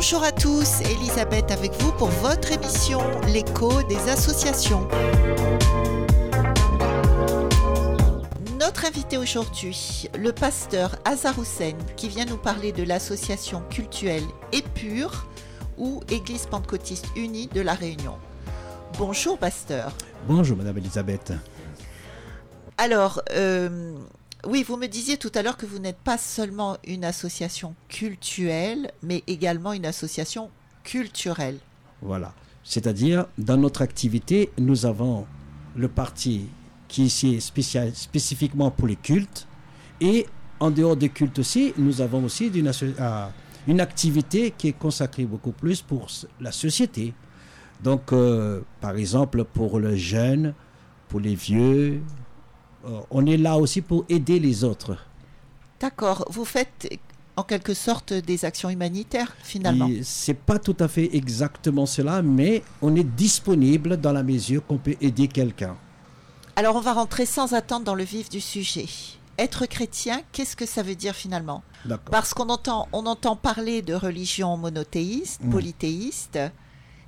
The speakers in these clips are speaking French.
Bonjour à tous, Elisabeth avec vous pour votre émission L'écho des associations. Notre invité aujourd'hui, le pasteur Hazar qui vient nous parler de l'association cultuelle Épure ou Église pentecôtiste unie de la Réunion. Bonjour pasteur. Bonjour Madame Elisabeth. Alors, euh, oui, vous me disiez tout à l'heure que vous n'êtes pas seulement une association cultuelle, mais également une association culturelle. Voilà. C'est-à-dire, dans notre activité, nous avons le parti qui est spécial, spécifiquement pour les cultes. Et en dehors des cultes aussi, nous avons aussi une, euh, une activité qui est consacrée beaucoup plus pour la société. Donc, euh, par exemple, pour le jeune, pour les vieux, on est là aussi pour aider les autres. D'accord. Vous faites en quelque sorte des actions humanitaires finalement. C'est pas tout à fait exactement cela, mais on est disponible dans la mesure qu'on peut aider quelqu'un. Alors on va rentrer sans attendre dans le vif du sujet. Être chrétien, qu'est-ce que ça veut dire finalement? Parce qu'on entend, on entend parler de religion monothéiste, mm. polythéiste.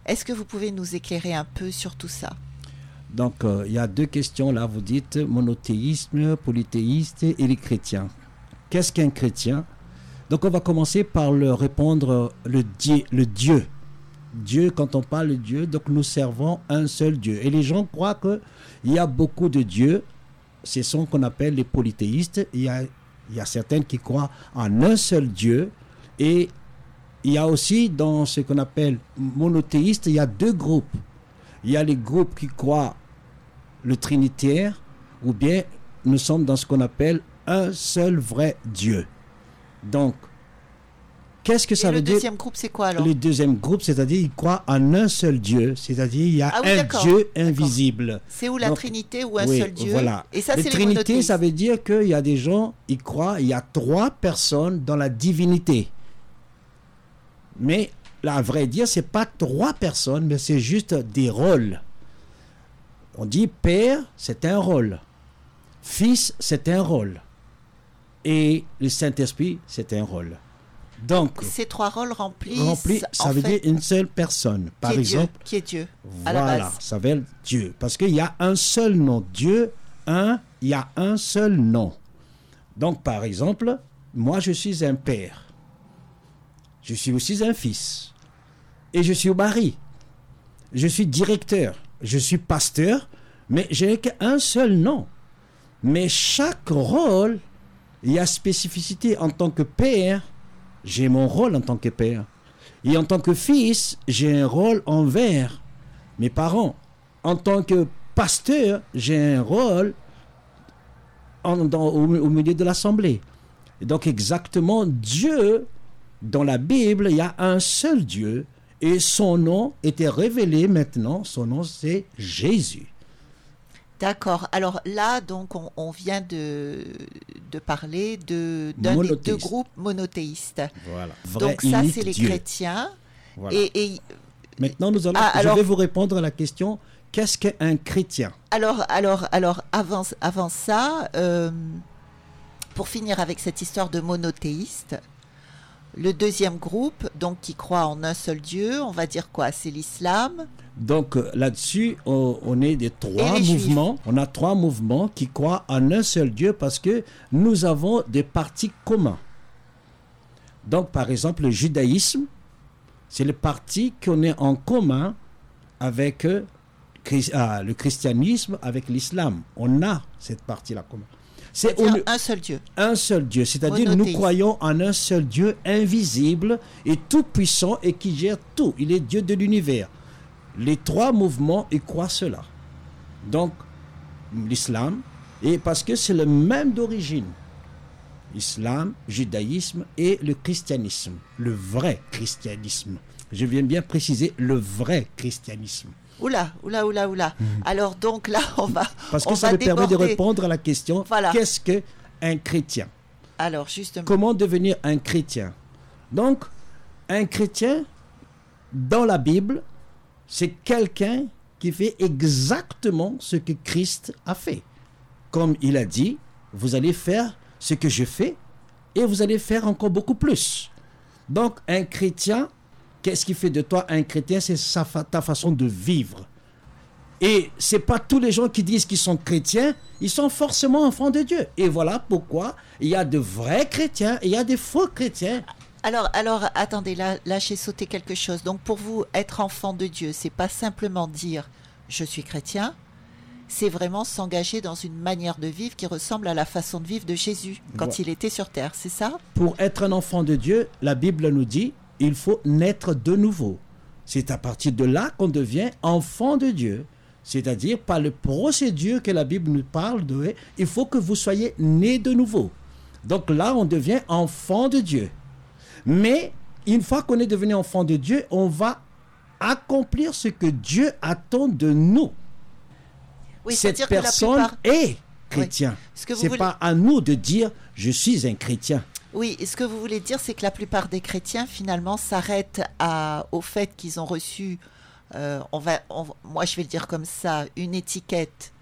Est-ce que vous pouvez nous éclairer un peu sur tout ça? Donc, euh, il y a deux questions là. Vous dites monothéisme, polythéiste et les chrétiens. Qu'est-ce qu'un chrétien? Donc, on va commencer par le répondre le, Dieu, le Dieu. Dieu, quand on parle de Dieu, donc nous servons un seul Dieu. Et les gens croient qu'il y a beaucoup de dieux. Ce sont qu'on appelle les polythéistes. Il y, a, y a certaines qui croient en un seul Dieu. Et il y a aussi dans ce qu'on appelle monothéiste, il y a deux groupes. Il y a les groupes qui croient le trinitaire, ou bien nous sommes dans ce qu'on appelle un seul vrai Dieu. Donc, qu'est-ce que ça veut dire Le deuxième groupe, c'est quoi alors Le deuxième groupe, c'est-à-dire ils croient en un seul Dieu, c'est-à-dire il y a ah un Dieu invisible. C'est où la Trinité ou un seul Dieu Voilà. Et ça, c'est Trinité, ça veut dire qu'il y a des gens, ils croient, il y a trois personnes dans la divinité. Mais là, à vrai dire, c'est pas trois personnes, mais c'est juste des rôles. On dit Père, c'est un rôle. Fils, c'est un rôle. Et le Saint-Esprit, c'est un rôle. Donc, ces trois rôles remplissent. Remplis, ça veut dire une seule personne. Par exemple. qui est Dieu. Voilà, ça veut dire Dieu. Parce qu'il y a un seul nom. Dieu, un, il y a un seul nom. Donc, par exemple, moi, je suis un père. Je suis aussi un fils. Et je suis au mari. Je suis directeur je suis pasteur, mais je n'ai qu'un seul nom. Mais chaque rôle, il y a spécificité. En tant que père, j'ai mon rôle en tant que père. Et en tant que fils, j'ai un rôle envers mes parents. En tant que pasteur, j'ai un rôle en, au, milieu de l'assemblée. Donc exactement, Dieu, dans la Bible, il y a un seul Dieu et son nom était révélé maintenant. Son nom, c'est Jésus. D'accord. Alors là, donc, on, vient de, de parler de, d'un des deux groupes monothéistes. Voilà. donc ça, c'est les chrétiens. Et, maintenant, nous allons, ah, je vais vous répondre à la question qu'est-ce qu'un chrétien? Alors, alors, alors, avant, avant ça, euh, pour finir avec cette histoire de monothéiste, le deuxième groupe, donc qui croit en un seul Dieu, on va dire quoi? C'est l'islam. Donc euh, là-dessus, on, est des trois mouvements. On a trois mouvements qui croient en un seul Dieu parce que nous avons des partis communs. Donc par exemple, le judaïsme, c'est le parti qu'on est en commun avec euh, ah, le christianisme, avec l'islam. On a cette partie-là commune. C'est un seul Dieu. Un seul Dieu, c'est-à-dire nous croyons en un seul Dieu invisible et tout puissant et qui gère tout. Il est Dieu de l'univers. Les trois mouvements, ils croient cela. Donc, l'islam, et parce que c'est le même d'origine. Islam, judaïsme et le christianisme, le vrai christianisme. Je viens bien préciser le vrai christianisme. Oula, oula, oula, oula. Mhm. Alors donc là, on va. Parce que ça me permet de répondre à la question qu'est-ce qu'un chrétien? Alors justement. Comment devenir un chrétien? Donc, un chrétien, dans la Bible, c'est quelqu'un qui fait exactement ce que Christ a fait. Comme il a dit, vous allez faire ce que je fais et vous allez faire encore beaucoup plus. Donc, un chrétien, qu'est-ce qui fait de toi un chrétien? C'est ta façon de vivre. Et c'est pas tous les gens qui disent qu'ils sont chrétiens, ils sont forcément enfants de Dieu. Et voilà pourquoi il y a de vrais chrétiens et il y a des faux chrétiens. Alors, alors, attendez, là, là j'ai sauté quelque chose. Donc, pour vous, être enfant de Dieu, c'est pas simplement dire je suis chrétien, c'est vraiment s'engager dans une manière de vivre qui ressemble à la façon de vivre de Jésus quand il était sur terre, c'est ça? Pour être un enfant de Dieu, la Bible nous dit il faut naître de nouveau. C'est à partir de là qu'on devient enfant de Dieu. C'est-à-dire par le procédure que la Bible nous parle de, il faut que vous soyez né de nouveau. Donc là, on devient enfant de Dieu. Mais une fois qu'on est devenu enfant de Dieu, on va accomplir ce que Dieu attend de nous. Oui, Cette personne est chrétien. Ce n'est pas à nous de dire je suis un chrétien. Oui, ce que vous voulez dire, c'est que la plupart des chrétiens, finalement, s'arrêtent au fait qu'ils ont reçu, euh, on va, moi je vais le dire comme ça, une étiquette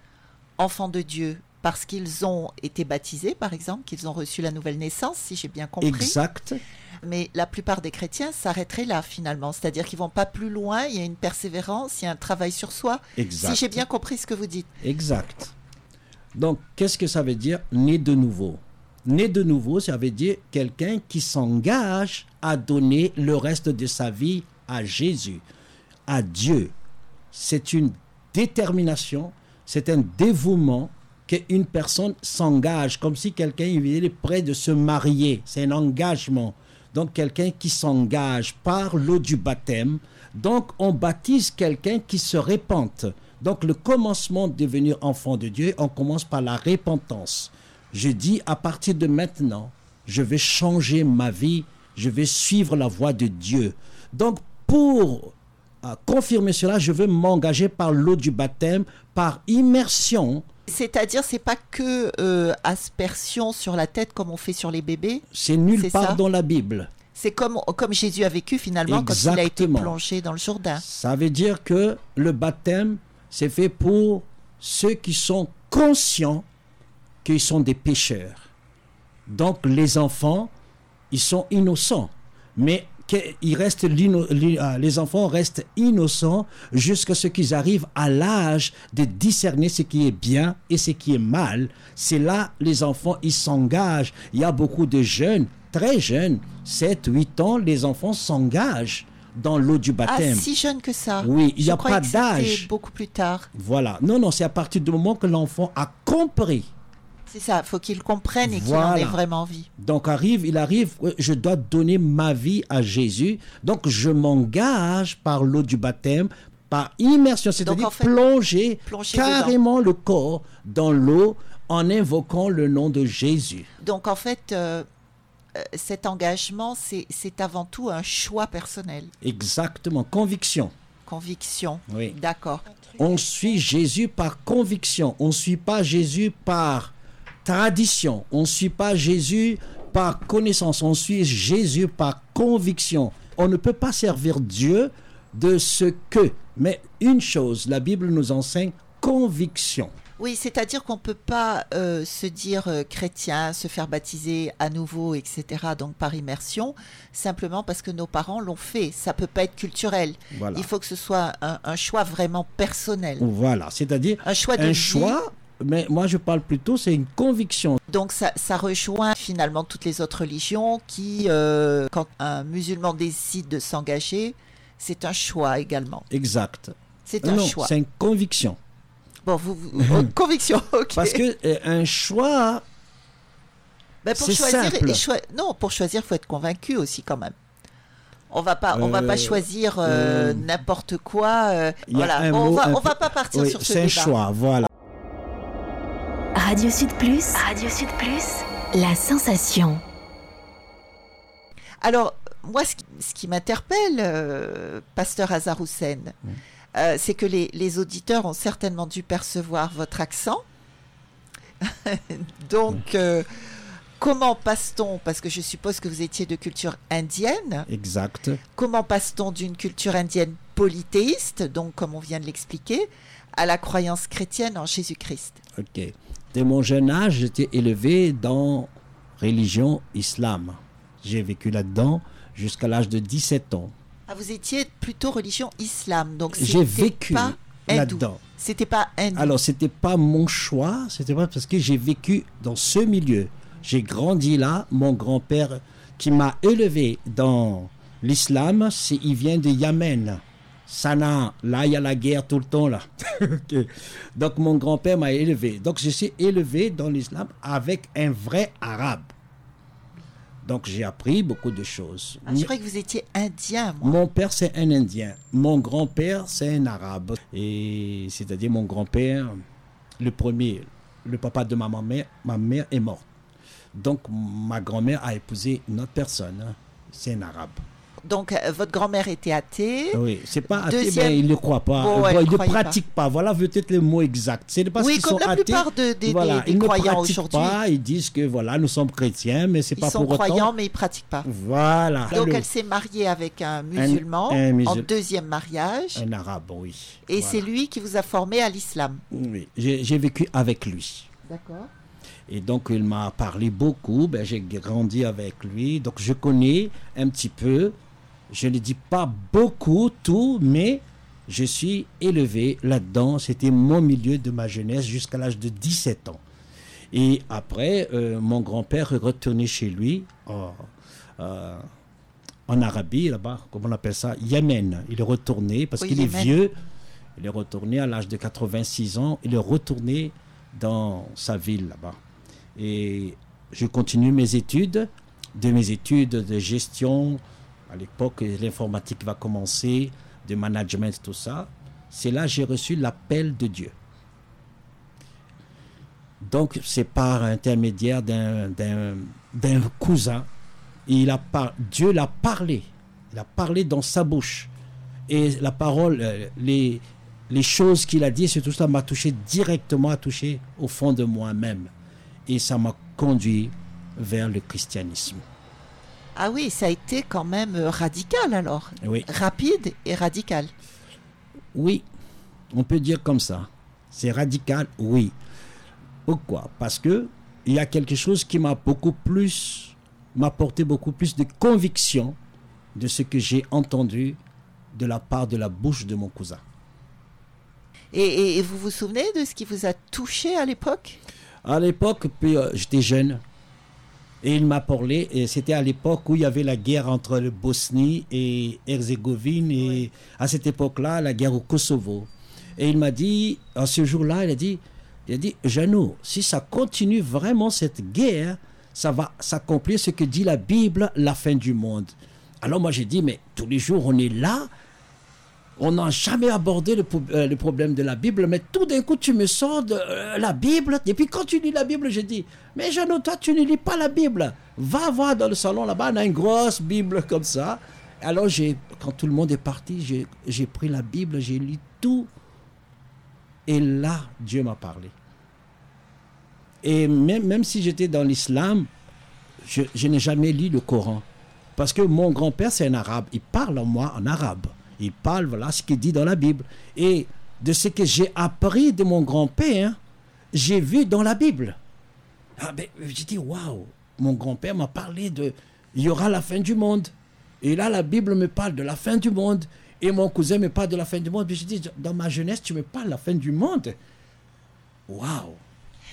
enfant de Dieu parce qu'ils ont été baptisés, par exemple, qu'ils ont reçu la nouvelle naissance, si j'ai bien compris. Exact. Mais la plupart des chrétiens s'arrêteraient là, finalement. C'est-à-dire qu'ils vont pas plus loin, il y a une persévérance, il y a un travail sur soi. Exact. Si j'ai bien compris ce que vous dites. Exact. Donc, qu'est-ce que ça veut dire, né de nouveau? Né de nouveau, ça veut dire quelqu'un qui s'engage à donner le reste de sa vie à Jésus, à Dieu. C'est une détermination, c'est un dévouement qu'une personne s'engage, comme si quelqu'un est prêt de se marier. C'est un engagement. Donc quelqu'un qui s'engage par l'eau du baptême. Donc on baptise quelqu'un qui se répente. Donc le commencement de devenir enfant de Dieu, on commence par la repentance. Je dis à partir de maintenant, je vais changer ma vie, je vais suivre la voie de Dieu. Donc pour euh, confirmer cela, je veux m'engager par l'eau du baptême, par immersion. C'est-à-dire, c'est pas que euh, aspersion sur la tête comme on fait sur les bébés? C'est nulle part dans la Bible. C'est comme, comme Jésus a vécu finalement quand il a été plongé dans le Jourdain. Ça veut dire que le baptême, c'est fait pour ceux qui sont conscients qu'ils sont des pécheurs. Donc les enfants, ils sont innocents. Mais reste ah, les enfants restent innocents jusqu'à ce qu'ils arrivent à l'âge de discerner ce qui est bien et ce qui est mal. C'est là les enfants ils s'engagent. Il y a beaucoup de jeunes, très jeunes, 7, 8 ans, les enfants s'engagent dans l'eau du baptême. Ah, si jeune que ça. Oui, il n'y a pas d'âge. Beaucoup plus tard. Voilà. Non, non, c'est à partir du moment que l'enfant a compris c'est ça, il faut qu'il comprenne et qu'il en ait vraiment envie. Donc arrive, il arrive, je dois donner ma vie à Jésus. Donc je m'engage par l'eau du baptême, par immersion, c'est-à-dire plonger, carrément le corps dans l'eau en invoquant le nom de Jésus. Donc en fait, euh, euh, cet engagement, c'est avant tout un choix personnel. Exactement, conviction. Conviction. Oui. D'accord. On suit Jésus par conviction. On ne suit pas Jésus par tradition. On ne suit pas Jésus par connaissance, on suit Jésus par conviction. On ne peut pas servir Dieu de ce que. Mais une chose, la Bible nous enseigne conviction. Oui, c'est-à-dire qu'on ne peut pas euh, se dire euh, chrétien, se faire baptiser à nouveau, etc., donc par immersion, simplement parce que nos parents l'ont fait. Ça ne peut pas être culturel. Il faut que ce soit un, choix vraiment personnel. Voilà, c'est-à-dire un choix, un choix mais moi je parle plutôt, c'est une conviction. Donc ça, ça, rejoint finalement toutes les autres religions qui, euh, quand un musulman décide de s'engager, c'est un choix également. Exact. C'est un choix. C'est une conviction. Bon, vous, oh, conviction, ok. Parce que euh, un choix, ben pour choisir, simple. non, pour choisir, faut être convaincu aussi quand même. On va pas, on va pas euh, choisir n'importe quoi. voilà, on va, on va pas partir sur ce débat. C'est un choix, voilà. Radio Sud Plus. Radio Sud Plus. La sensation. Alors, moi, ce qui, m'interpelle, euh, pasteur Hazar Hussein, euh, c'est que les, auditeurs ont certainement dû percevoir votre accent. Donc, euh, comment passe-t-on, parce que je suppose que vous étiez de culture indienne. Exact. Comment passe-t-on d'une culture indienne polythéiste, donc comme on vient de l'expliquer, à la croyance chrétienne en Jésus-Christ? Ok. Dès mon jeune âge, j'étais élevé dans religion islam. J'ai vécu là-dedans jusqu'à l'âge de 17 ans. Ah, vous étiez plutôt religion islam, donc j'ai vécu là-dedans. C'était pas hindou. Alors c'était pas mon choix, c'était pas parce que j'ai vécu dans ce milieu. J'ai grandi là. Mon grand-père qui m'a élevé dans l'islam, il vient de Yémen. Sana, là il y a la guerre tout le temps là. Donc mon grand-père m'a élevé. Donc je suis élevé dans l'islam avec un vrai arabe. Donc j'ai appris beaucoup de choses. Ah, je croyais que vous étiez indien. Mon père c'est un indien. Mon grand-père c'est un arabe. Et c'est-à-dire mon grand-père, le premier, le papa de ma mère, ma mère est morte. Donc ma grand-mère a épousé une autre personne. Hein. C'est un arabe. Donc, euh, votre grand-mère était athée. Oui, c'est pas athée, mais il ne croit pas. il ne pratique pas. Voilà peut-être le mot exact. C'est parce oui, comme la plupart de, des, voilà, des, croyants aujourd'hui. Ils disent que voilà, nous sommes chrétiens, mais c'est pas pour autant. Ils sont croyants, mais ils pratiquent pas. Voilà. Donc, elle s'est mariée avec un musulman en deuxième mariage. Un arabe, oui. Et c'est lui qui vous a formé à l'islam. Oui, j'ai vécu avec lui. D'accord. Et donc, il m'a parlé beaucoup. Ben, j'ai grandi avec lui. Donc, je connais un petit peu je ne dis pas beaucoup, tout, mais je suis élevé là-dedans. C'était mon milieu de ma jeunesse jusqu'à l'âge de 17 ans. Et après, euh, mon grand-père est retourné chez lui, en, euh, en Arabie, là-bas, comment on appelle ça Yémen. Il est retourné parce qu'il est vieux. Il est retourné à l'âge de 86 ans. Il est retourné dans sa ville là-bas. Et je continue mes études, de mes études de gestion, à l'époque, l'informatique va commencer, de management, tout ça. C'est là que j'ai reçu l'appel de Dieu. Donc, c'est par intermédiaire d'un cousin. Il a Dieu l'a parlé. Il a parlé dans sa bouche. Et la parole, euh, les, les choses qu'il a dit, c'est tout ça m'a touché directement, a touché au fond de moi-même. Et ça m'a conduit vers le christianisme. Ah oui, ça a été quand même euh, radical alors. Oui. Rapide et radical. Oui, on peut dire comme ça. C'est radical, oui. Pourquoi? Parce que il y a quelque chose qui m'a beaucoup plus, m'a porté beaucoup plus de conviction de ce que j'ai entendu de la part de la bouche de mon cousin. Et, vous vous souvenez de ce qui vous a touché à l'époque? À l'époque, euh, j'étais jeune. Et il m'a parlé, et c'était à l'époque où il y avait la guerre entre le Bosnie et Herzégovine, et à cette époque-là, la guerre au Kosovo. Et il m'a dit, en ce jour-là, il a dit, il a dit, Jeannot, si ça continue vraiment cette guerre, ça va s'accomplir ce que dit la Bible, la fin du monde. Alors moi j'ai dit, mais tous les jours on est là, on n'a jamais abordé euh, le, problème de la Bible, mais tout d'un coup, tu me sors de euh, la Bible. Et puis, quand tu lis la Bible, je dis Mais Jeannot, toi, tu ne lis pas la Bible. Va voir dans le salon là-bas, on a une grosse Bible comme ça. Alors, quand tout le monde est parti, j'ai pris la Bible, j'ai lu tout. Et là, Dieu m'a parlé. Et même, si j'étais dans l'islam, je, n'ai jamais lu le Coran. Parce que mon grand-père, c'est un arabe. Il parle en moi en arabe. Il parle, voilà ce qu'il dit dans la Bible. Et de ce que j'ai appris de mon grand-père, j'ai vu dans la Bible. Ah ben, j'ai dit, waouh, mon grand-père m'a parlé de, il y aura la fin du monde. Et là, la Bible me parle de la fin du monde. Et mon cousin me parle de la fin du monde. J'ai dit, dans ma jeunesse, tu me parles de la fin du monde. Waouh.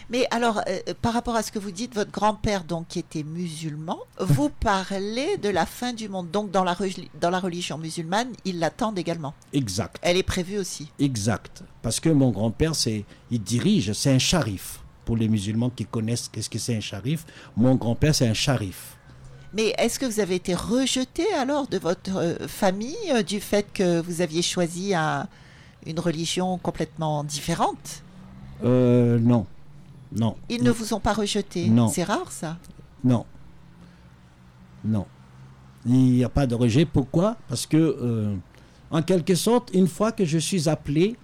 Mais alors, euh, euh, par rapport à ce que vous dites, votre grand-père, donc, qui était musulman, vous parlez de la fin du monde. Donc, dans la, dans la religion musulmane, ils l'attendent également. Exact. Elle est prévue aussi. Exact. Parce que mon grand-père, c'est, il dirige, c'est un charif. Pour les musulmans qui connaissent qu'est-ce que c'est un charif, mon grand-père, c'est un charif. Mais est-ce que vous avez été rejeté alors de votre euh, famille du fait que vous aviez choisi une religion complètement différente? Euh, Non. Non. Ils ne vous ont pas rejeté Non. C'est rare ça Non. Non. Il n'y a pas de rejet. Pourquoi? Parce que, euh, en quelque sorte, une fois que je suis appelé,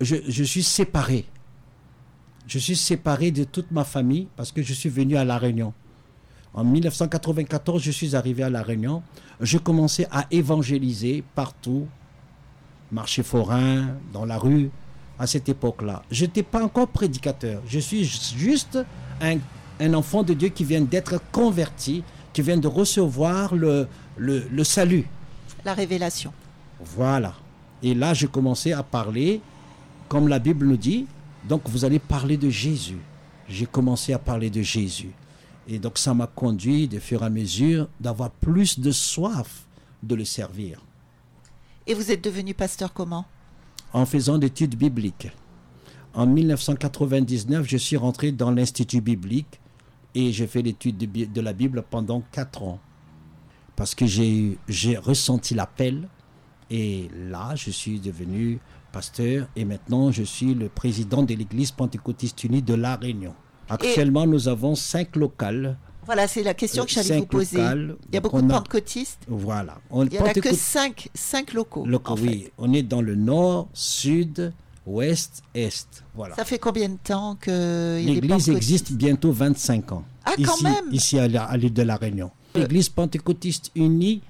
je, suis séparé. Je suis séparé de toute ma famille parce que je suis venu à La Réunion. En 1994, je suis arrivé à La Réunion. Je commençais à évangéliser partout, marché forain, dans la rue, à cette époque-là. Je n'étais pas encore prédicateur. Je suis juste un, un enfant de Dieu qui vient d'être converti, qui vient de recevoir le, le, le, salut. La révélation. Voilà. Et là, j'ai commencé à parler, comme la Bible nous dit, donc vous allez parler de Jésus. J'ai commencé à parler de Jésus. Et donc ça m'a conduit, de fur et à mesure, d'avoir plus de soif de le servir. Et vous êtes devenu pasteur comment? En faisant d'études bibliques. En 1999, je suis rentré dans l'Institut biblique et j'ai fait l'étude de, la Bible pendant quatre ans. Parce que j'ai ressenti l'appel et là, je suis devenu pasteur et maintenant je suis le président de l'Église pentecôtiste unie de La Réunion. Actuellement, nous avons cinq locales. Voilà, c'est la question que j'allais vous poser. Il y a beaucoup de pentecôtistes. Voilà. Il n'y en a que cinq, locaux. locaux oui. On est dans le nord, sud, ouest, est. Voilà. Ça fait combien de temps que l'église existe bientôt 25 ans. Ah, quand même Ici à l'île de la Réunion. Euh. L'église pentecôtiste unie,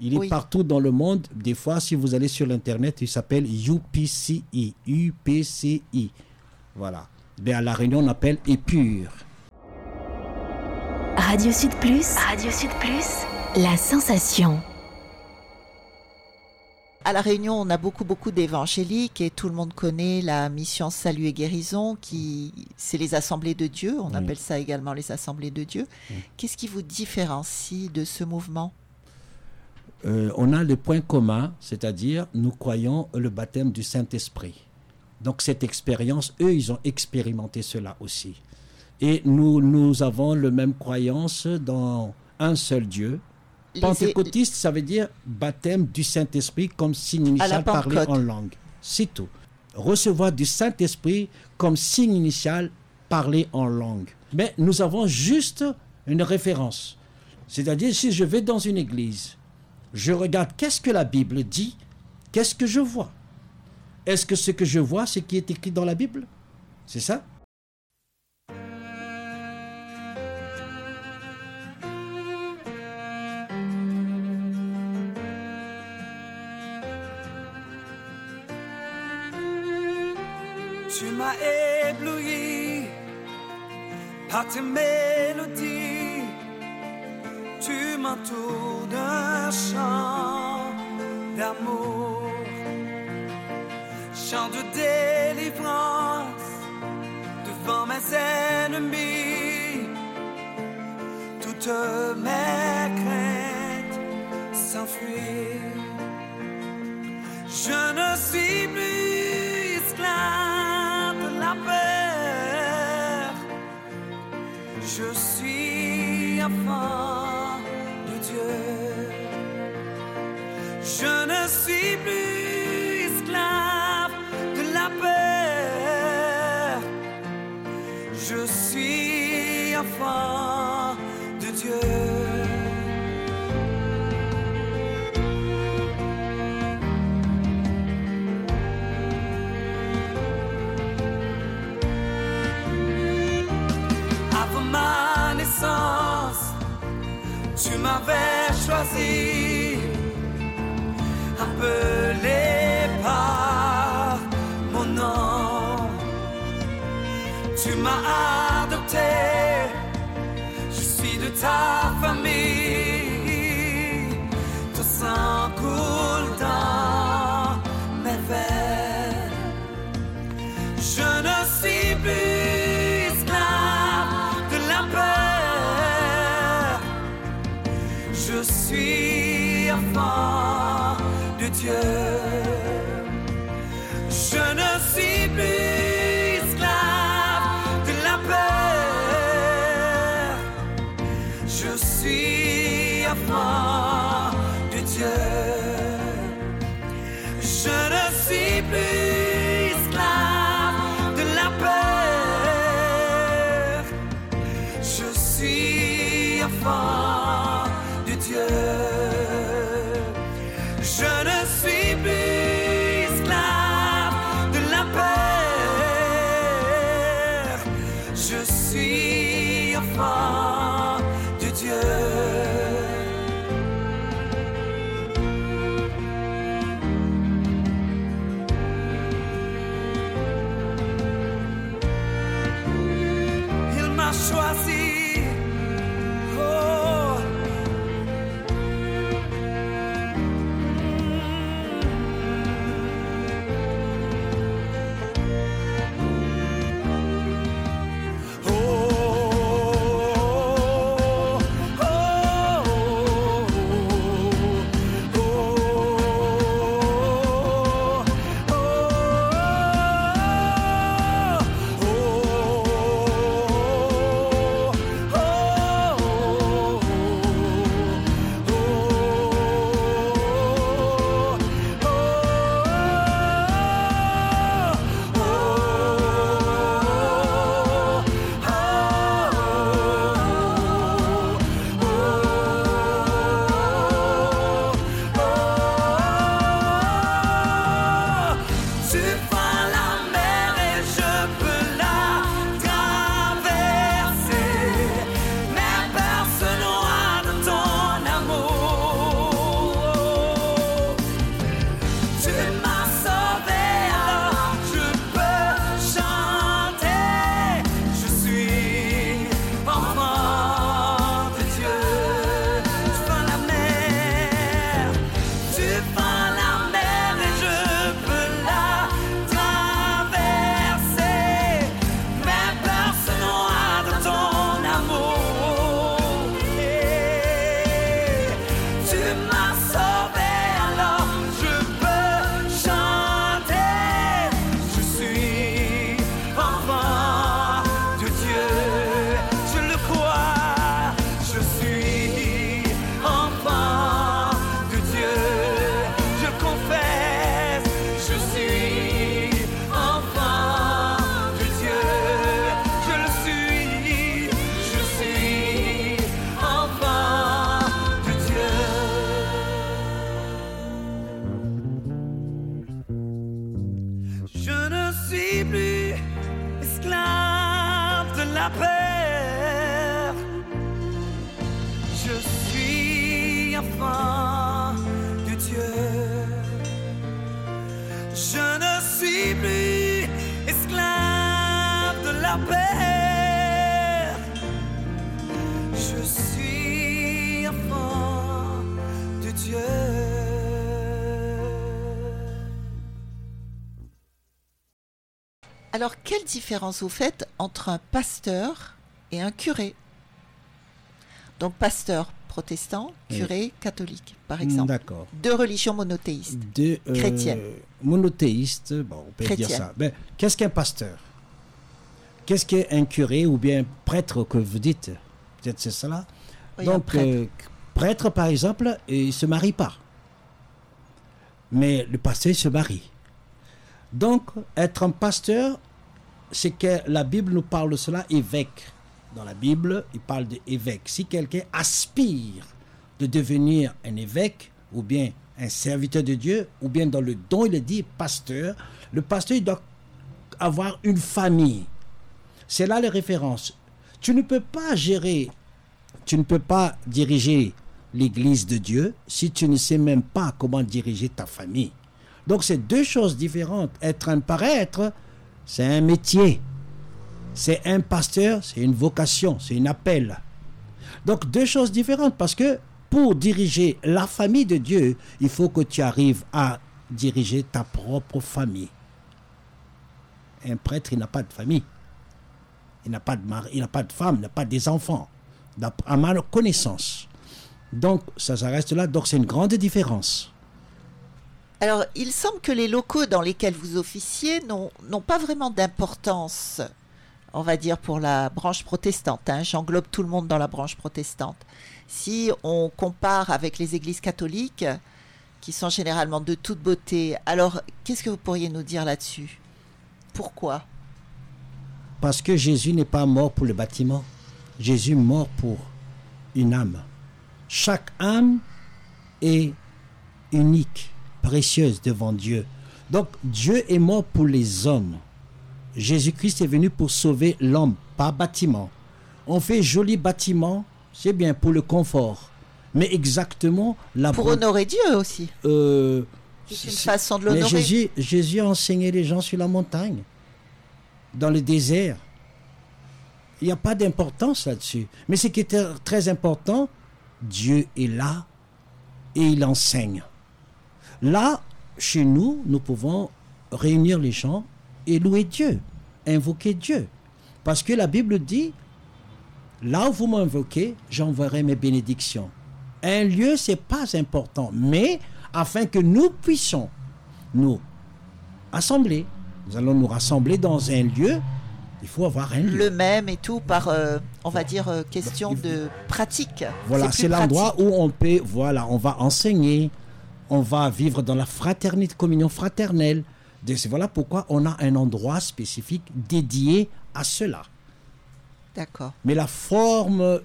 il est partout dans le monde. Des fois, si vous allez sur l'internet, il s'appelle UPCI. UPCI. Voilà. Mais à la Réunion, on appelle Épure. Radio Sud Plus. Radio Sud Plus. La sensation. À La Réunion, on a beaucoup, beaucoup d'évangéliques et tout le monde connaît la mission Salut et Guérison, qui c'est les assemblées de Dieu. On appelle ça également les assemblées de Dieu. Qu'est-ce qui vous différencie de ce mouvement? Euh, On a le point commun, c'est-à-dire nous croyons le baptême du Saint-Esprit. Donc cette expérience, eux, ils ont expérimenté cela aussi. Et nous, nous avons la même croyance dans un seul Dieu, Pentecôtiste, ça veut dire baptême du Saint-Esprit comme signe initial parlé en langue. C'est tout. Recevoir du Saint-Esprit comme signe initial parlé en langue. Mais nous avons juste une référence. C'est-à-dire, si je vais dans une église, je regarde qu'est-ce que la Bible dit, qu'est-ce que je vois? Est-ce que ce que je vois, c'est ce qui est écrit dans la Bible? C'est ça? Tes mélodies. Tu m'entoures d'un chant d'amour, chant de délivrance devant mes ennemis. Toutes mes craintes s'enfuient. Je ne suis plus je suis enfant de Dieu. Je ne suis plus esclave de la peur. Je suis enfant choisi, appelé par mon nom. Tu m'as adopté, je suis de ta Je ne suis plus plus esclave de la peur. Je suis enfant. Alors, quelle différence vous faites entre un pasteur et un curé? Donc, pasteur protestant, Oui. curé catholique, par exemple. D'accord. Deux religions monothéistes. de euh, Chrétienne. monothéiste, bon, on peut dire ça. Ben, qu'est-ce qu'un pasteur? Qu'est-ce qu'un curé ou bien prêtre que vous dites? Peut-être c'est cela? Oui, un Donc, prêtre. euh, prêtre, par exemple, il ne se marie pas. Mais le pasteur se marie. Donc, être un pasteur, c'est que la Bible nous parle de cela, évêque. Dans la Bible, il parle d'évêque. Si quelqu'un aspire de devenir un évêque, ou bien un serviteur de Dieu, ou bien dans le don, il est dit pasteur, le pasteur il doit avoir une famille. C'est là les références. Tu ne peux pas gérer, tu ne peux pas diriger l'église de Dieu si tu ne sais même pas comment diriger ta famille. Donc c'est deux choses différentes. Être un prêtre, c'est un métier. C'est un pasteur, c'est une vocation, c'est un appel. Donc deux choses différentes parce que pour diriger la famille de Dieu, il faut que tu arrives à diriger ta propre famille. Un prêtre, il n'a pas de famille. Il n'a pas de mari, il n'a pas de femme, il n'a pas des enfants. À ma connaissance. Donc ça, ça reste là. Donc c'est une grande différence. Alors, il semble que les locaux dans lesquels vous officiez n'ont pas vraiment d'importance, on va dire, pour la branche protestante. hein. J'englobe tout le monde dans la branche protestante. Si on compare avec les églises catholiques, qui sont généralement de toute beauté, alors qu'est-ce que vous pourriez nous dire là-dessus? Pourquoi? Parce que Jésus n'est pas mort pour le bâtiment. Jésus est mort pour une âme. Chaque âme est unique, précieuse devant Dieu. Donc Dieu est mort pour les hommes. Jésus-Christ est venu pour sauver l'homme, pas bâtiment. On fait joli bâtiment, c'est bien pour le confort. Mais exactement la Pour honorer Dieu aussi. euh, C'est une façon de l'honorer. Jésus, Jésus a enseigné les gens sur la montagne, dans le désert. Il n'y a pas d'importance là-dessus. Mais ce qui est très important, Dieu est là et il enseigne. Là, chez nous, nous pouvons réunir les gens et louer Dieu, invoquer Dieu. Parce que la Bible dit, là où vous m'invoquez, j'enverrai mes bénédictions. Un lieu, c'est pas important, mais afin que nous puissions nous assembler, nous allons nous rassembler dans un lieu, il faut avoir un lieu. Le même et tout par, euh, on va dire, euh, question de pratique. Voilà, c'est l'endroit où on peut, voilà, on va enseigner, on va vivre dans la fraternité, communion fraternelle. Voilà pourquoi on a un endroit spécifique dédié à cela. D'accord. Mais la forme,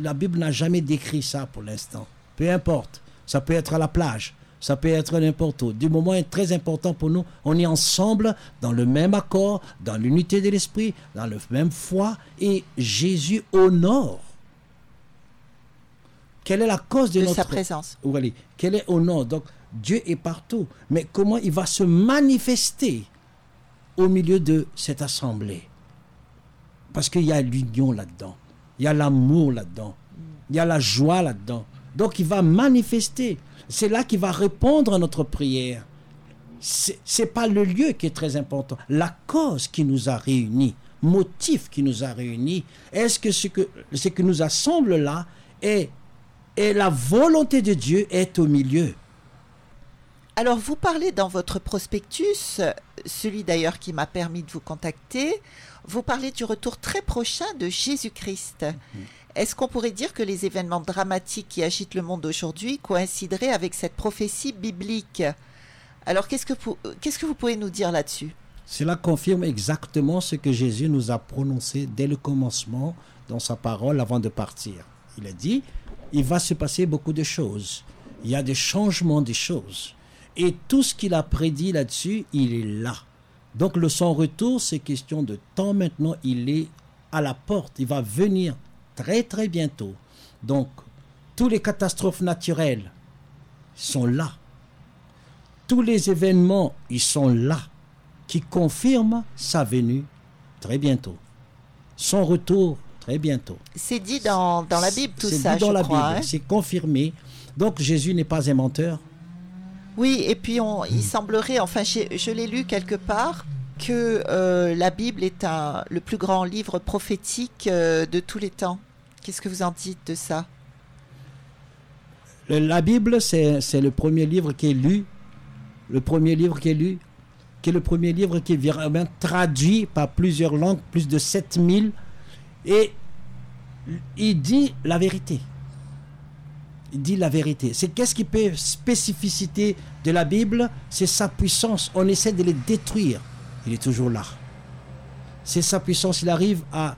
la Bible n'a jamais décrit ça pour l'instant. Peu importe. Ça peut être à la plage, ça peut être n'importe où. Du moment est très important pour nous, on est ensemble dans le même accord, dans l'unité de l'esprit, dans le même foi, et Jésus honore. Quelle est la cause de, De notre sa présence. Oui, quel est honor Donc Dieu est partout, mais comment il va se manifester au milieu de cette assemblée? Parce qu'il y a l'union là-dedans, il y a l'amour là-dedans, il y a la joie là-dedans. Donc il va manifester. C'est là qu'il va répondre à notre prière. C'est c'est pas le lieu qui est très important, la cause qui nous a réunis, motif qui nous a réunis. Est-ce que ce que ce qui nous assemble là est et la volonté de Dieu est au milieu. Alors, vous parlez dans votre prospectus, celui d'ailleurs qui m'a permis de vous contacter, vous parlez du retour très prochain de Jésus-Christ. Est-ce qu'on pourrait dire que les événements dramatiques qui agitent le monde aujourd'hui coïncideraient avec cette prophétie biblique? Alors, qu'est-ce que, vous- qu'est-ce que vous pouvez nous dire là-dessus? Cela confirme exactement ce que Jésus nous a prononcé dès le commencement dans sa parole avant de partir. Il a dit, il va se passer beaucoup de choses. Il y a des changements des choses. Et tout ce qu'il a prédit là-dessus, il est là. Donc le son retour, c'est question de temps maintenant, il est à la porte, il va venir très très bientôt. Donc, tous les catastrophes naturelles sont là. Tous les événements, ils sont là, qui confirment sa venue très bientôt. Son retour très bientôt. C'est dit dans, dans, la Bible tout ça, dit dans je la crois, Bible, hein. c'est confirmé. Donc Jésus n'est pas un menteur. Oui, et puis on, Hmm. il semblerait, enfin je l'ai lu quelque part, que euh, la Bible est un, le plus grand livre prophétique euh, de tous les temps. Qu'est-ce que vous en dites de ça? Le- La Bible, c'est c'est le premier livre qui est lu. Le premier livre qui est lu. Qui est le premier livre qui est traduit par plusieurs langues, plus de 7000. Et il dit la vérité. Il dit la vérité. C'est qu'est-ce qui peut spécificité de la Bible? C'est sa puissance. On essaie de les détruire. Il est toujours là. C'est sa puissance. Il arrive à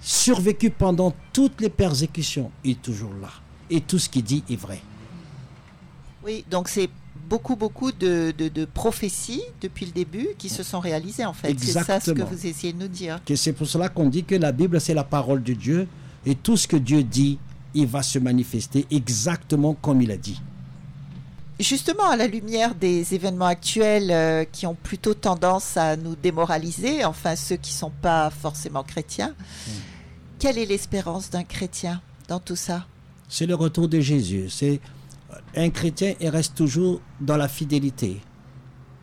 survécu pendant toutes les persécutions. Il est toujours là. Et tout ce qu'il dit est vrai. Oui, donc c'est beaucoup, beaucoup de, de- de prophéties depuis le début qui se sont réalisées en fait. C'est ça ce que vous essayez de nous dire. Que C'est pour cela qu'on dit que la Bible, c'est la parole de Dieu. Et tout ce que Dieu dit, il va se manifester exactement comme il a dit. Justement, à la lumière des événements actuels euh, qui ont plutôt tendance à nous démoraliser, enfin ceux qui ne sont pas forcément chrétiens, quelle est l'espérance d'un chrétien dans tout ça? C'est le retour de Jésus. C'est un chrétien, il reste toujours dans la fidélité.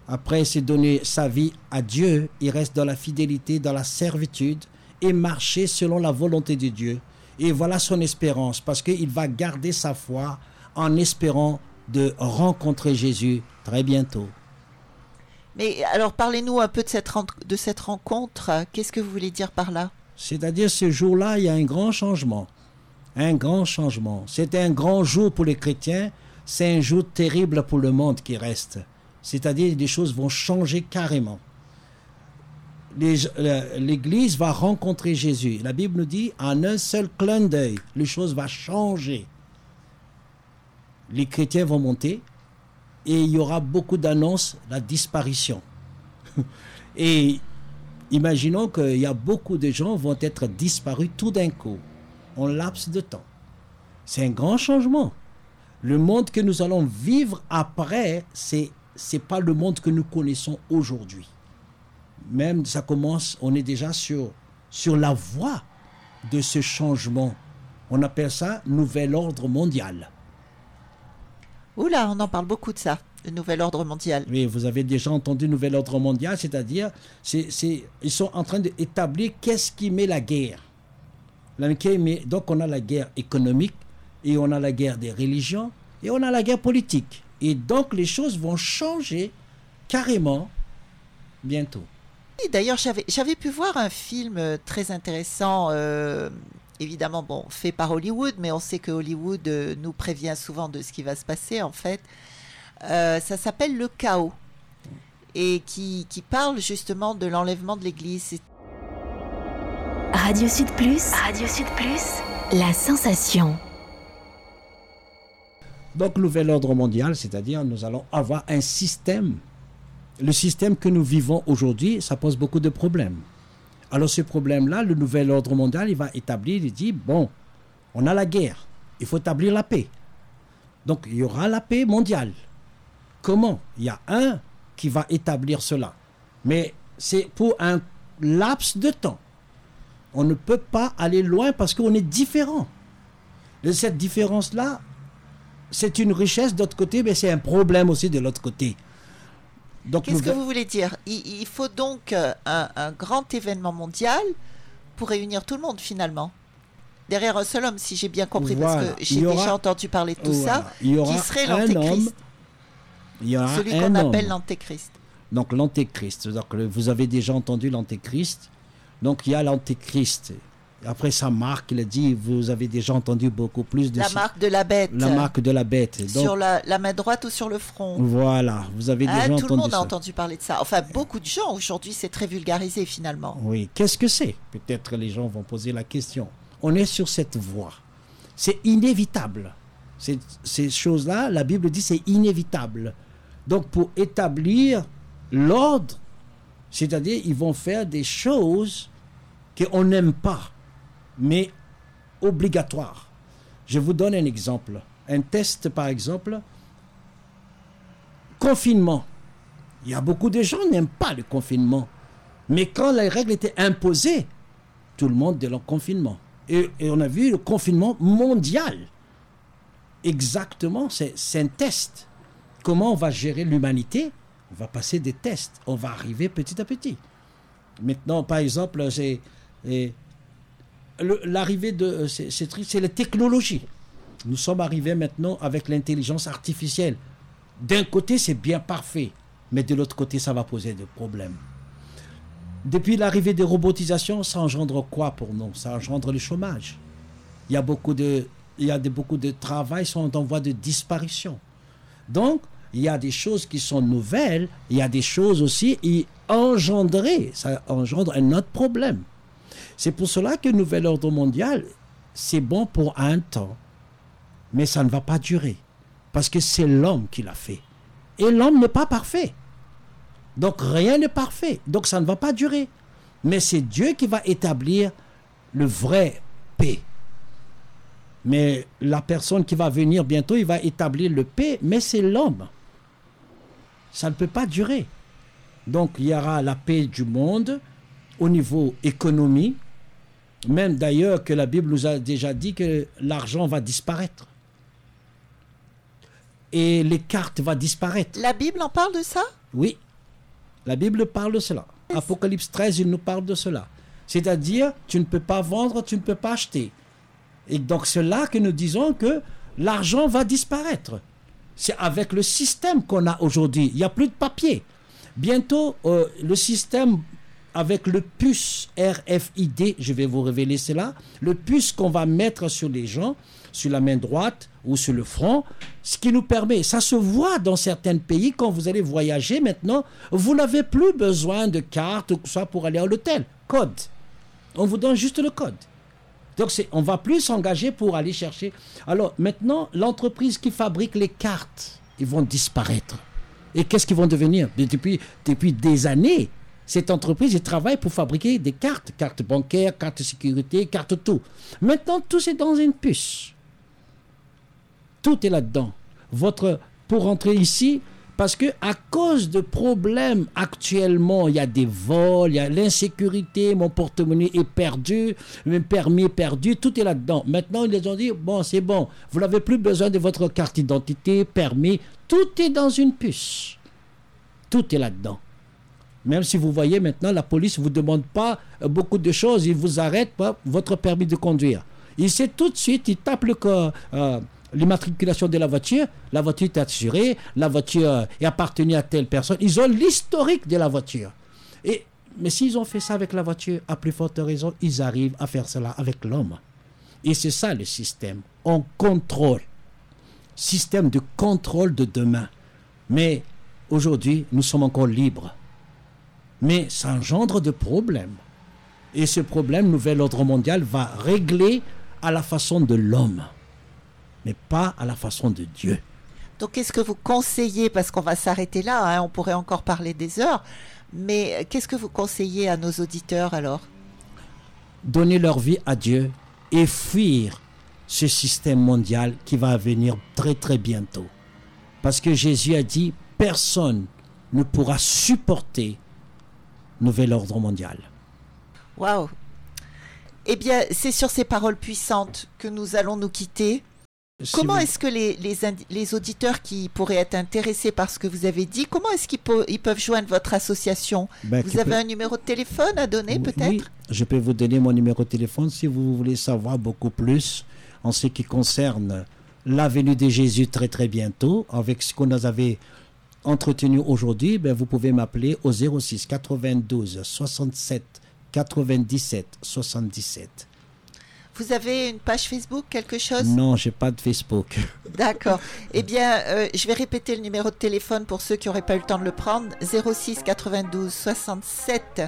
Après s'est donné sa vie à Dieu, il reste dans la fidélité, dans la servitude et marcher selon la volonté de Dieu. Et voilà son espérance, parce qu'il va garder sa foi en espérant de rencontrer Jésus très bientôt. Mais alors parlez-nous un peu de cette, de cette rencontre. Qu'est-ce que vous voulez dire par là? C'est-à-dire ce jour-là, il y a un grand changement. Un grand changement. C'est un grand jour pour les chrétiens, c'est un jour terrible pour le monde qui reste. C'est-à-dire des choses vont changer carrément. Les- euh, L'Église va rencontrer Jésus. La Bible nous dit, en un seul clin d'œil, les choses vont changer. Les chrétiens vont monter et il y aura beaucoup d'annonces, la disparition. Et Imaginons qu'il y a beaucoup de gens vont être disparus tout d'un coup, en laps de temps. C'est un grand changement. Le monde que nous allons vivre après, c'est c'est pas le monde que nous connaissons aujourd'hui. Même ça commence, on est déjà sur sur la voie de ce changement. On appelle ça nouvel ordre mondial. Oula, on en parle beaucoup de ça, le nouvel ordre mondial. Oui, vous avez déjà entendu nouvel ordre mondial, c'est-à-dire, c'est, c'est, ils sont en train d'établir qu'est-ce qui met la guerre. Donc on a la guerre économique, et on a la guerre des religions, et on a la guerre politique. Et donc les choses vont changer carrément bientôt. D'ailleurs, j'avais pu voir un film euh, très intéressant, euh, évidemment, bon, fait par Hollywood, mais on sait que Hollywood euh, nous prévient souvent de ce qui va se passer, en fait. Ça s'appelle Le Chaos, et qui, qui parle justement de l'enlèvement de l'Église. Radio Sud Plus, Radio Sud Plus, la sensation. Donc, nouvel ordre mondial, c'est-à-dire nous allons avoir un système. Le système que nous vivons aujourd'hui, ça pose beaucoup de problèmes. Alors, ce problème-là, le nouvel ordre mondial, il va établir, il dit, bon, on a la guerre, il faut établir la paix. Donc, il y aura la paix mondiale. Comment? Il y a un qui va établir cela. Mais c'est pour un laps de temps. On ne peut pas aller loin parce qu'on est différent. Et cette différence-là, c'est une richesse d'autre côté, mais c'est un problème aussi de l'autre côté. Donc, Qu'est-ce que vous voulez dire? Il, il faut donc euh, un, un grand événement mondial pour réunir tout le monde, finalement Derrière un seul homme, si j'ai bien compris, Voilà. parce que j'ai aura- déjà entendu parler de tout Voilà. ça, Il y aura qui serait l'antéchrist, celui qu'on appelle l'antéchrist. Donc l'antéchrist. Vous avez déjà entendu l'antéchrist. Donc il y a l'antéchrist. Après sa marque, il a dit, vous avez déjà entendu beaucoup plus de La marque de la bête. la marque de la bête. Donc Sur la, la main droite ou sur le front voilà, vous avez Ah, déjà Tout entendu le monde ça. a entendu parler de ça. Enfin, beaucoup de gens aujourd'hui, c'est très vulgarisé finalement. Oui, qu'est-ce que c'est? Peut-être les gens vont poser la question. On est sur cette voie. C'est inévitable. C'est- Ces choses-là, la Bible dit c'est inévitable. Donc pour établir l'ordre, c'est-à-dire ils vont faire des choses qu'on n'aime pas, mais obligatoire. Je vous donne un exemple. Un test, par exemple, confinement. Il y a beaucoup de gens qui n'aiment pas le confinement. Mais quand les règles étaient imposées, tout le monde est en confinement. Et on a vu le confinement mondial. Exactement, c'est un test. Comment on va gérer l'humanité On va passer des tests. On va arriver petit à petit. Maintenant, par exemple, c'est l'arrivée de c'est la technologie. Nous sommes arrivés maintenant avec l'intelligence artificielle. D'un côté, c'est bien parfait, mais de l'autre côté, ça va poser des problèmes. Depuis l'arrivée des robotisations, ça engendre quoi pour nous? Ça engendre le chômage. Il y a beaucoup de, il y a de, beaucoup de travail sont en voie de disparition. Donc, il y a des choses qui sont nouvelles, il y a des choses aussi qui engendrées, ça engendre un autre problème. C'est pour cela que le nouvel ordre mondial, c'est bon pour un temps, mais ça ne va pas durer, parce que c'est l'homme qui l'a fait. Et l'homme n'est pas parfait. Donc rien n'est parfait, donc ça ne va pas durer. Mais c'est Dieu qui va établir le vrai paix. Mais la personne qui va venir bientôt, il va établir le paix, mais c'est l'homme ça ne peut pas durer. Donc il y aura la paix du monde au niveau économie, même d'ailleurs que la Bible nous a déjà dit que l'argent va disparaître. Et les cartes vont disparaître. La Bible en parle de ça? Oui. La Bible parle de cela. Apocalypse 13, il nous parle de cela. C'est-à-dire, tu ne peux pas vendre, tu ne peux pas acheter. Et donc c'est là que nous disons que l'argent va disparaître. C'est avec le système qu'on a aujourd'hui. Il n'y a plus de papier. Bientôt, euh, le système avec le puce RFID, je vais vous révéler cela, le puce qu'on va mettre sur les gens, sur la main droite ou sur le front, ce qui nous permet, ça se voit dans certains pays quand vous allez voyager maintenant, vous n'avez plus besoin de carte ou soit pour aller à l'hôtel. Code. On vous donne juste le code. Donc on va plus s'engager pour aller chercher. Alors maintenant, l'entreprise qui fabrique les cartes, ils vont disparaître. Et qu'est-ce qu'ils vont devenir? Depuis, des années, cette entreprise travaille pour fabriquer des cartes, cartes bancaires, cartes sécurité, cartes tout. Maintenant, tout c'est dans une puce. Tout est là-dedans. Votre, pour rentrer ici, parce que à cause de problèmes actuellement, il y a des vols, il y a l'insécurité, mon porte-monnaie est perdu, mon permis perdu, tout est là-dedans. Maintenant, ils ont dit, bon, c'est bon, vous n'avez plus besoin de votre carte d'identité, permis, tout est dans une puce. Tout est là-dedans. Même si vous voyez maintenant, la police ne vous demande pas euh, beaucoup de choses, il vous arrête pas votre permis de conduire. Il sait tout de suite, il tape le corps. Euh, l'immatriculation de la voiture, la voiture est assurée, la voiture est appartenue à telle personne. Ils ont l'historique de la voiture. Et, mais s'ils ont fait ça avec la voiture, à plus forte raison, ils arrivent à faire cela avec l'homme. Et c'est ça le système. On contrôle. Système de contrôle de demain. Mais aujourd'hui, nous sommes encore libres. Mais ça engendre de problèmes. Et ce problème, nouvel ordre mondial, va régler à la façon de l'homme mais pas à la façon de Dieu. Donc qu'est-ce que vous conseillez, parce qu'on va s'arrêter là, hein, on pourrait encore parler des heures, mais qu'est-ce que vous conseillez à nos auditeurs alors? Donner leur vie à Dieu et fuir ce système mondial qui va venir très très bientôt. Parce que Jésus a dit, personne ne pourra supporter nouvel ordre mondial. Waouh Eh bien, c'est sur ces paroles puissantes que nous allons nous quitter. Comment est-ce que les, les, auditeurs qui pourraient être intéressés par ce que vous avez dit, comment est-ce qu'ils ils peuvent joindre votre association? Ben, Vous avez un numéro de téléphone à donner peut-être? Oui, je peux vous donner mon numéro de téléphone si vous voulez savoir beaucoup plus en ce qui concerne la venue de Jésus très très bientôt, avec ce qu'on avait entretenu aujourd'hui, ben, vous pouvez m'appeler au 06 92 67 97 77. Vous avez une page Facebook, quelque chose? Non, j'ai pas de Facebook. D'accord. Eh bien, euh, je vais répéter le numéro de téléphone pour ceux qui n'auraient pas eu le temps de le prendre 06 92 67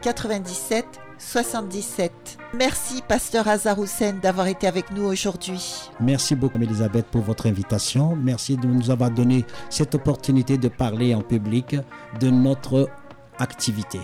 97 77. Merci, pasteur Hussein, d'avoir été avec nous aujourd'hui. Merci beaucoup, Elisabeth, pour votre invitation. Merci de nous avoir donné cette opportunité de parler en public de notre activité.